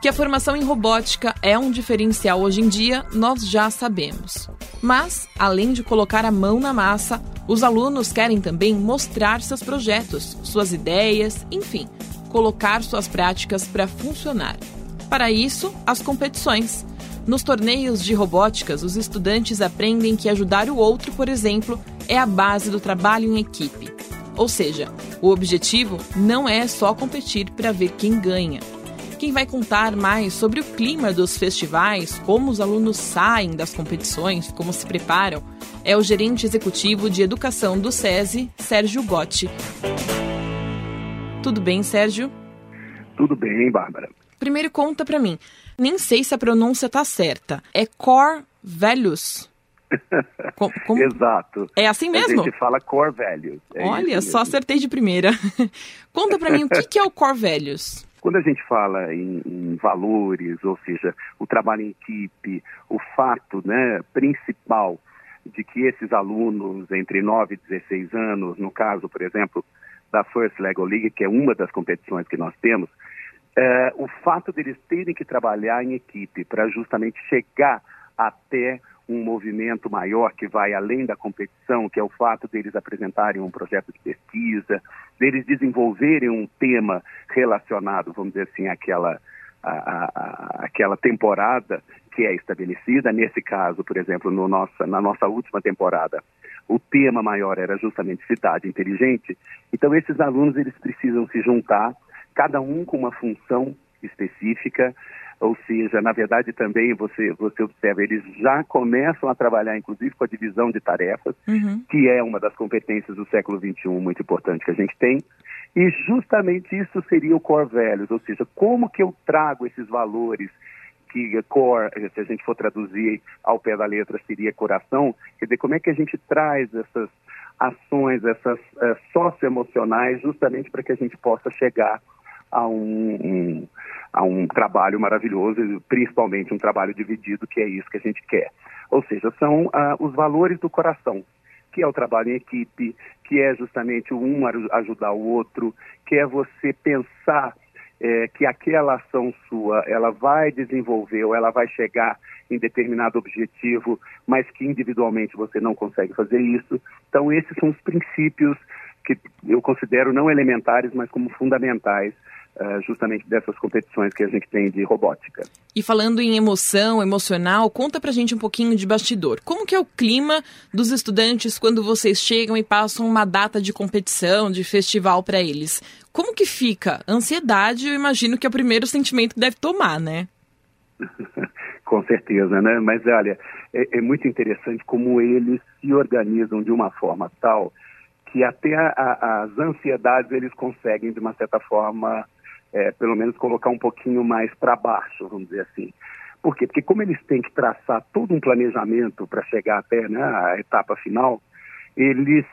Que a formação em robótica é um diferencial hoje em dia, nós já sabemos. Mas, além de colocar a mão na massa, os alunos querem também mostrar seus projetos, suas ideias, enfim, colocar suas práticas para funcionar. Para isso, as competições. Nos torneios de robóticas, os estudantes aprendem que ajudar o outro, por exemplo, é a base do trabalho em equipe. Ou seja, o objetivo não é só competir para ver quem ganha quem vai contar mais sobre o clima dos festivais, como os alunos saem das competições, como se preparam, é o gerente executivo de educação do SESI, Sérgio Gotti. Tudo bem, Sérgio? Tudo bem, Bárbara. Primeiro conta para mim. Nem sei se a pronúncia tá certa. É Core Values? Como, como... Exato. É assim mesmo? A gente fala Core Values. É Olha, só acertei de primeira. conta para mim o que, que é o Core Values. Quando a gente fala em, em, valores, ou seja, o trabalho em equipe, o fato né, principal de que esses alunos entre 9 e 16 anos, no caso, por exemplo, da First Lego League, que é uma das competições que nós temos, é, o fato deles terem que trabalhar em equipe para justamente chegar até um movimento maior que vai além da competição, que é o fato deles apresentarem um projeto de pesquisa, deles desenvolverem um tema relacionado, vamos dizer assim, àquela, à, à, àquela temporada que é estabelecida. Nesse caso, por exemplo, no nossa, na nossa última temporada, o tema maior era justamente cidade inteligente. Então, esses alunos eles precisam se juntar, cada um com uma função específica, ou seja, na verdade também você, você observa, eles já começam a trabalhar, inclusive, com a divisão de tarefas, uhum. que é uma das competências do século XXI muito importante que a gente tem. E justamente isso seria o core values, ou seja, como que eu trago esses valores que core, se a gente for traduzir ao pé da letra, seria coração, quer dizer, como é que a gente traz essas ações, essas uh, socioemocionais, justamente para que a gente possa chegar a um, um, a um trabalho maravilhoso, principalmente um trabalho dividido, que é isso que a gente quer. Ou seja, são uh, os valores do coração, que é o trabalho em equipe, que é justamente um ajudar o outro, que é você pensar é, que aquela ação sua ela vai desenvolver ou ela vai chegar em determinado objetivo, mas que individualmente você não consegue fazer isso. Então esses são os princípios que eu considero não elementares, mas como fundamentais Uh, justamente dessas competições que a gente tem de robótica. E falando em emoção, emocional, conta pra gente um pouquinho de bastidor. Como que é o clima dos estudantes quando vocês chegam e passam uma data de competição, de festival para eles? Como que fica? Ansiedade, eu imagino que é o primeiro sentimento que deve tomar, né? Com certeza, né? Mas olha, é, é muito interessante como eles se organizam de uma forma tal que até a, a, as ansiedades eles conseguem, de uma certa forma, é, pelo menos colocar um pouquinho mais para baixo, vamos dizer assim. Por quê? Porque como eles têm que traçar todo um planejamento para chegar até né, a etapa final, eles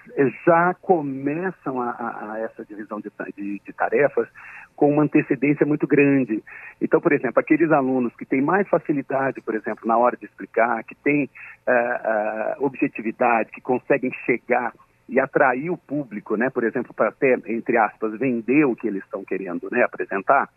já começam a, a, a essa divisão de, de, de, tarefas com uma antecedência muito grande. Então, por exemplo, aqueles alunos que têm mais facilidade, por exemplo, na hora de explicar, que têm uh, uh, objetividade, que conseguem chegar e atrair o público, né, por exemplo, para até, entre aspas, vender o que eles estão querendo né, apresentar,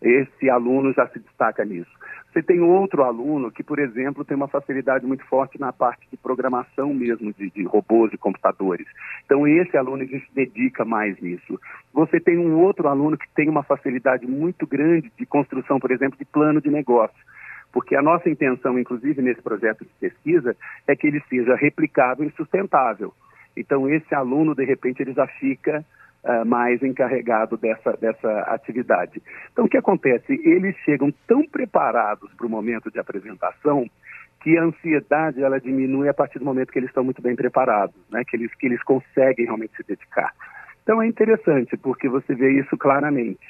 esse aluno já se destaca nisso. Você tem outro aluno que, por exemplo, tem uma facilidade muito forte na parte de programação mesmo, de, de robôs e computadores. Então, esse aluno a gente dedica mais nisso. Você tem um outro aluno que tem uma facilidade muito grande de construção, por exemplo, de plano de negócio porque a nossa intenção, inclusive nesse projeto de pesquisa, é que ele seja replicável e sustentável. Então, esse aluno, de repente, ele já fica uh, mais encarregado dessa, dessa atividade. Então, o que acontece? Eles chegam tão preparados para o momento de apresentação que a ansiedade ela diminui a partir do momento que eles estão muito bem preparados, né? que, eles, que eles conseguem realmente se dedicar. Então, é interessante, porque você vê isso claramente.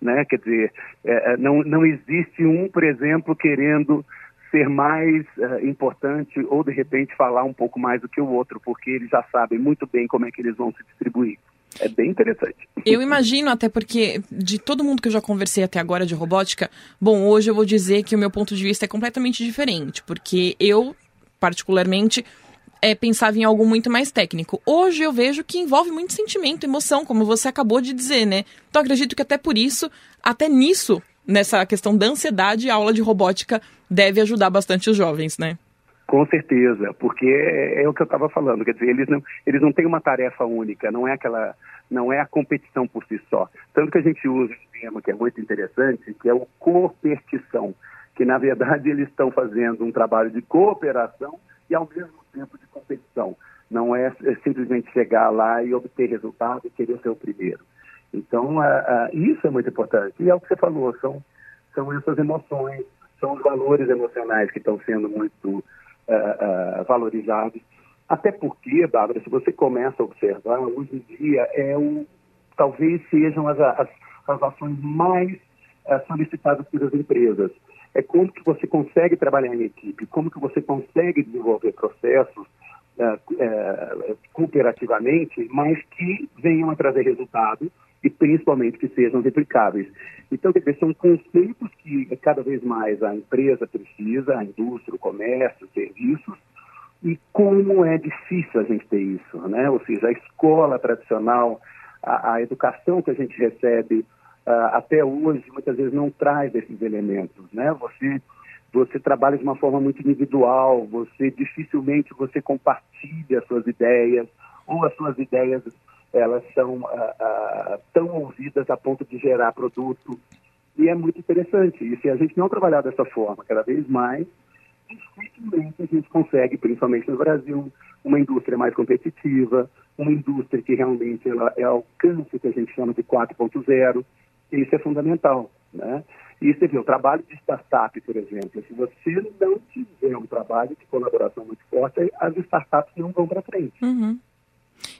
Né? Quer dizer, é, não, não existe um, por exemplo, querendo ser mais uh, importante ou de repente falar um pouco mais do que o outro, porque eles já sabem muito bem como é que eles vão se distribuir. É bem interessante. Eu imagino, até porque de todo mundo que eu já conversei até agora de robótica, bom, hoje eu vou dizer que o meu ponto de vista é completamente diferente, porque eu, particularmente, é, pensava em algo muito mais técnico. Hoje eu vejo que envolve muito sentimento, emoção, como você acabou de dizer, né? Então acredito que até por isso, até nisso, nessa questão da ansiedade, a aula de robótica deve ajudar bastante os jovens, né? Com certeza, porque é, é o que eu estava falando, quer dizer, eles não, eles não têm uma tarefa única, não é aquela, não é a competição por si só. Tanto que a gente usa um termo que é muito interessante, que é o coopetição, que na verdade eles estão fazendo um trabalho de cooperação e ao mesmo tempo de competição. Não é, é simplesmente chegar lá e obter resultado e querer ser o primeiro. Então, isso é muito importante. E é o que você falou, são, são essas emoções, são os valores emocionais que estão sendo muito valorizados. Até porque, Bárbara, se você começa a observar, hoje em dia é o, talvez sejam as, as, as ações mais uh, solicitadas pelas empresas. É como que você consegue trabalhar em equipe, como que você consegue desenvolver processos cooperativamente, mas que venham a trazer resultados e principalmente que sejam replicáveis. Então, são conceitos que cada vez mais a empresa precisa, a indústria, o comércio, os serviços, e como é difícil a gente ter isso, né? Ou seja, a escola tradicional, a, a educação que a gente recebe uh, até hoje, muitas vezes não traz esses elementos, né? Você você trabalha de uma forma muito individual, você dificilmente você compartilha suas ideias ou as suas ideias elas são ah, ah, tão ouvidas a ponto de gerar produto. E é muito interessante. E se a gente não trabalhar dessa forma cada vez mais, dificilmente a gente consegue, principalmente no Brasil, uma indústria mais competitiva, uma indústria que realmente ela é alcance que a gente chama de 4.0. Isso é fundamental. Né? E você vê, o trabalho de startup, por exemplo, se você não tiver um trabalho de colaboração muito forte, as startups não vão para frente. Uhum.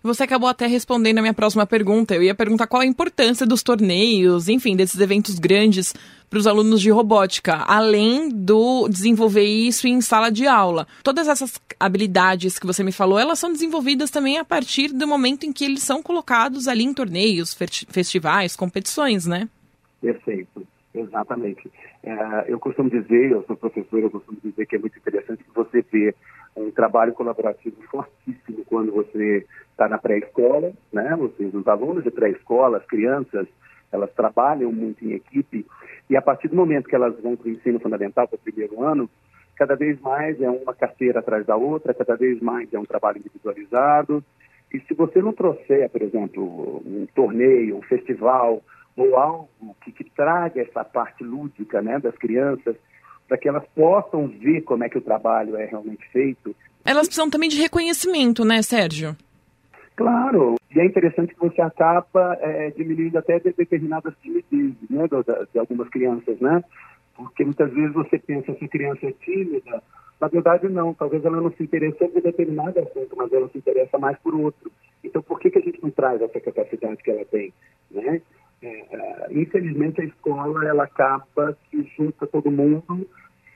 Você acabou até respondendo a minha próxima pergunta. Eu ia perguntar qual a importância dos torneios, enfim, desses eventos grandes para os alunos de robótica, além do desenvolver isso em sala de aula. Todas essas habilidades que você me falou, elas são desenvolvidas também a partir do momento em que eles são colocados ali em torneios, festivais, competições, né? Perfeito, exatamente. É, eu costumo dizer, eu sou professor, eu costumo dizer que é muito interessante que você vê um trabalho colaborativo fortíssimo quando você está na pré-escola, né? Vocês, os alunos de pré-escola, as crianças, elas trabalham muito em equipe e a partir do momento que elas vão para o ensino fundamental, para o primeiro ano, cada vez mais é uma carteira atrás da outra, cada vez mais é um trabalho individualizado. E se você não trouxer, por exemplo, um torneio, um festival ou algo que, que traga essa parte lúdica né, das crianças, para que elas possam ver como é que o trabalho é realmente feito. Elas precisam também de reconhecimento, né, Sérgio? Claro, e é interessante que você acaba é, diminuindo até determinadas timidezes né, de, de algumas crianças, né? Porque muitas vezes você pensa que a criança é tímida, na verdade não, talvez ela não se interessou por determinado assunto, mas ela se interessa mais por outro. Então por que, que a gente não traz essa capacidade que ela tem, né? É, é infelizmente a escola ela acaba que junta todo mundo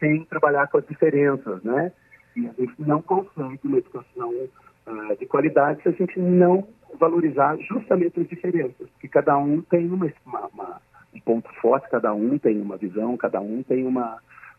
sem trabalhar com as diferenças, né? E a gente não consegue uma educação uh, de qualidade se a gente não valorizar justamente as diferenças, porque cada um tem uma, uma, um ponto forte, cada um tem uma visão, cada um tem uma,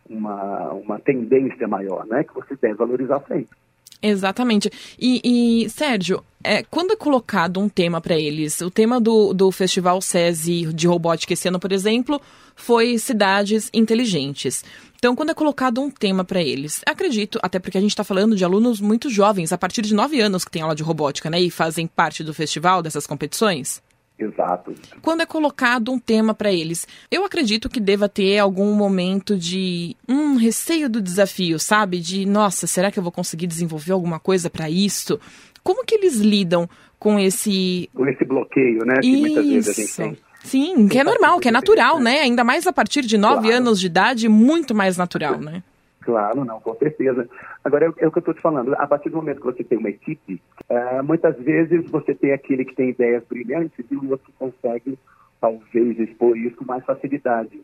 uma, uma tendência maior, né? Que você deve valorizar sempre. Exatamente. E, e Sérgio, é, quando é colocado um tema para eles, o tema do, do Festival SESI de robótica esse ano, por exemplo, foi cidades inteligentes. Então, quando é colocado um tema para eles, acredito, até porque a gente está falando de alunos muito jovens, a partir de 9 anos que tem aula de robótica, né, e fazem parte do festival, dessas competições. Exato. Quando é colocado um tema para eles, eu acredito que deva ter algum momento de um receio do desafio, sabe? De, nossa, será que eu vou conseguir desenvolver alguma coisa para isso? Como que eles lidam com esse com esse bloqueio, né, que isso. muitas vezes a gente tem? Sim, que é normal, que é natural, né? Ainda mais a partir de nove claro. anos de idade, muito mais natural, né? Claro, não, com certeza. Agora, é, é o que eu estou te falando. A partir do momento que você tem uma equipe, uh, muitas vezes você tem aquele que tem ideias brilhantes e o outro consegue, talvez, expor isso com mais facilidade.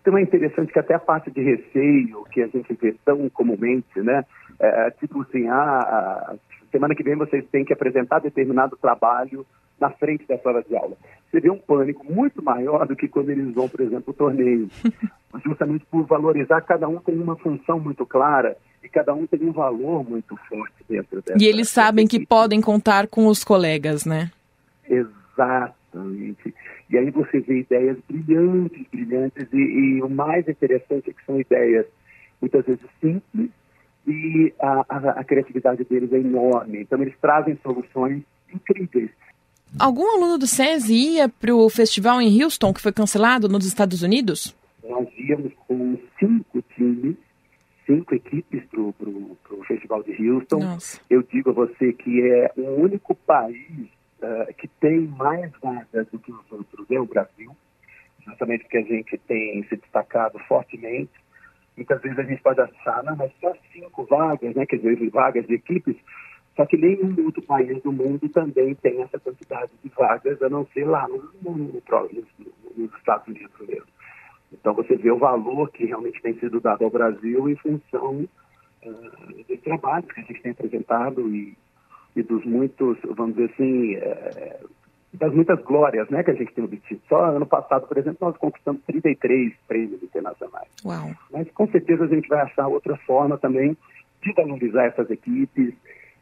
Então, é interessante que até a parte de receio, que a gente vê tão comumente, né? É, tipo assim, ah, semana que vem vocês têm que apresentar determinado trabalho na frente da sala de aula. Você vê um pânico muito maior do que quando eles vão, por exemplo, o torneio. Justamente por valorizar, cada um tem uma função muito clara e cada um tem um valor muito forte dentro dessa. E eles sabem que podem contar com os colegas, né? Exatamente. E aí você vê ideias brilhantes, brilhantes, e, e o mais interessante é que são ideias muitas vezes simples e a, a, a criatividade deles é enorme. Então eles trazem soluções incríveis. Algum aluno do SESI ia para o festival em Houston, que foi cancelado nos Estados Unidos? Nós íamos com cinco times, cinco equipes para o festival de Houston. Nossa. Eu digo a você que é o único país uh, que tem mais vagas do que os outros, é o Brasil, justamente porque a gente tem se destacado fortemente. Muitas vezes a gente pode achar, não, mas só cinco vagas, né, quer dizer, vagas de equipes, só que nenhum outro país do mundo também tem essa quantidade de vagas, a não ser lá no, no, no, nos Estados Unidos mesmo. Então você vê o valor que realmente tem sido dado ao Brasil em função uh, dos trabalhos que a gente tem apresentado e, e dos muitos, vamos dizer assim, uh, das muitas glórias né, que a gente tem obtido. Só ano passado, por exemplo, nós conquistamos 33 prêmios internacionais. Uau. Mas com certeza a gente vai achar outra forma também de valorizar essas equipes.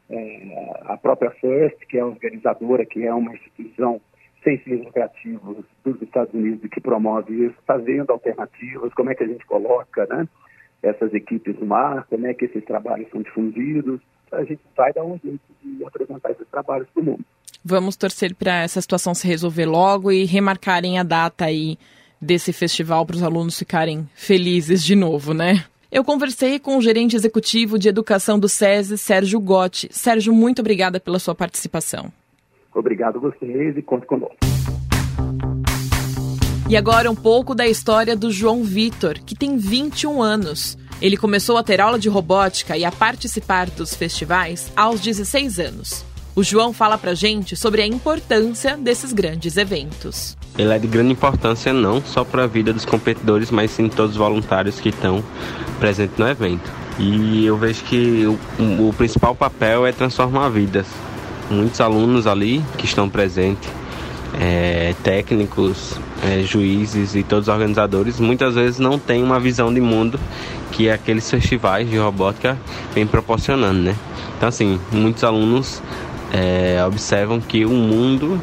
É, a própria FIRST, que é organizadora, que é uma instituição sem fins lucrativos dos Estados Unidos que promove isso, fazendo alternativas, como é que a gente coloca né, essas equipes no mar, como é que esses trabalhos são difundidos, a gente vai dar um jeito de apresentar esses trabalhos para o mundo. Vamos torcer para essa situação se resolver logo e remarcarem a data aí desse festival para os alunos ficarem felizes de novo, né? Eu conversei com o gerente executivo de educação do SESI, Sérgio Gotti. Sérgio, muito obrigada pela sua participação. Obrigado a vocês e conte conosco. E agora um pouco da história do João Vitor, que tem 21 anos. Ele começou a ter aula de robótica e a participar dos festivais aos 16 anos. O João fala pra gente sobre a importância desses grandes eventos. Ele é de grande importância não só para a vida dos competidores, mas sim de todos os voluntários que estão presentes no evento. E eu vejo que o, o principal papel é transformar vidas muitos alunos ali que estão presentes, é, técnicos, é, juízes e todos os organizadores, muitas vezes não têm uma visão de mundo que aqueles festivais de robótica vêm proporcionando, né? Então, assim, muitos alunos é, observam que o mundo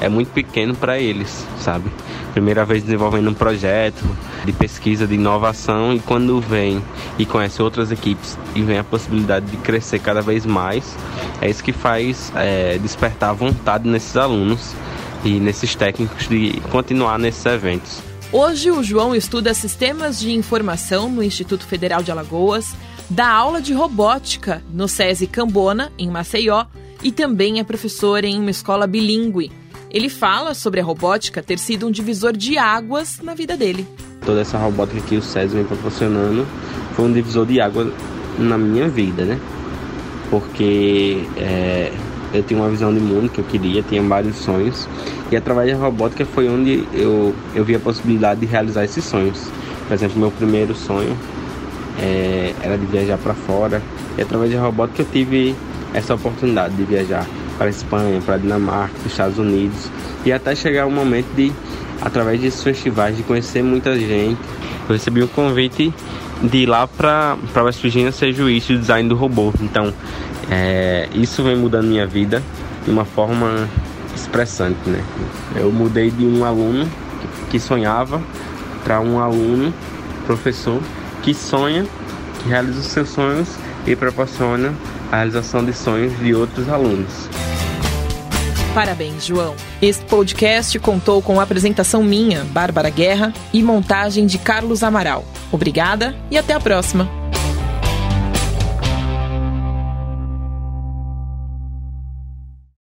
é muito pequeno para eles, sabe? Primeira vez desenvolvendo um projeto de pesquisa, de inovação, e quando vem e conhece outras equipes e vem a possibilidade de crescer cada vez mais, é isso que faz é, despertar vontade nesses alunos e nesses técnicos de continuar nesses eventos. Hoje, o João estuda sistemas de informação no Instituto Federal de Alagoas, dá aula de robótica no SESI Cambona, em Maceió, e também é professor em uma escola bilíngue. Ele fala sobre a robótica ter sido um divisor de águas na vida dele. Toda essa robótica que o SESI vem proporcionando foi um divisor de água na minha vida, né? Porque é, eu tinha uma visão de mundo que eu queria, tinha vários sonhos. E através da robótica foi onde eu, eu vi a possibilidade de realizar esses sonhos. Por exemplo, meu primeiro sonho é, era de viajar para fora. E através da robótica eu tive essa oportunidade de viajar para a Espanha, para a Dinamarca, para os Estados Unidos e até chegar o momento de, através desses festivais, de conhecer muita gente. Eu recebi um convite de ir lá para West Virginia ser juiz de design do robô. Então, é, isso vem mudando minha vida de uma forma expressante, né? Eu mudei de um aluno que sonhava para um aluno, professor, que sonha, que realiza os seus sonhos e proporciona a realização de sonhos de outros alunos. Parabéns, João. Este podcast contou com a apresentação minha, Bárbara Guerra, e montagem de Carlos Amaral. Obrigada e até a próxima.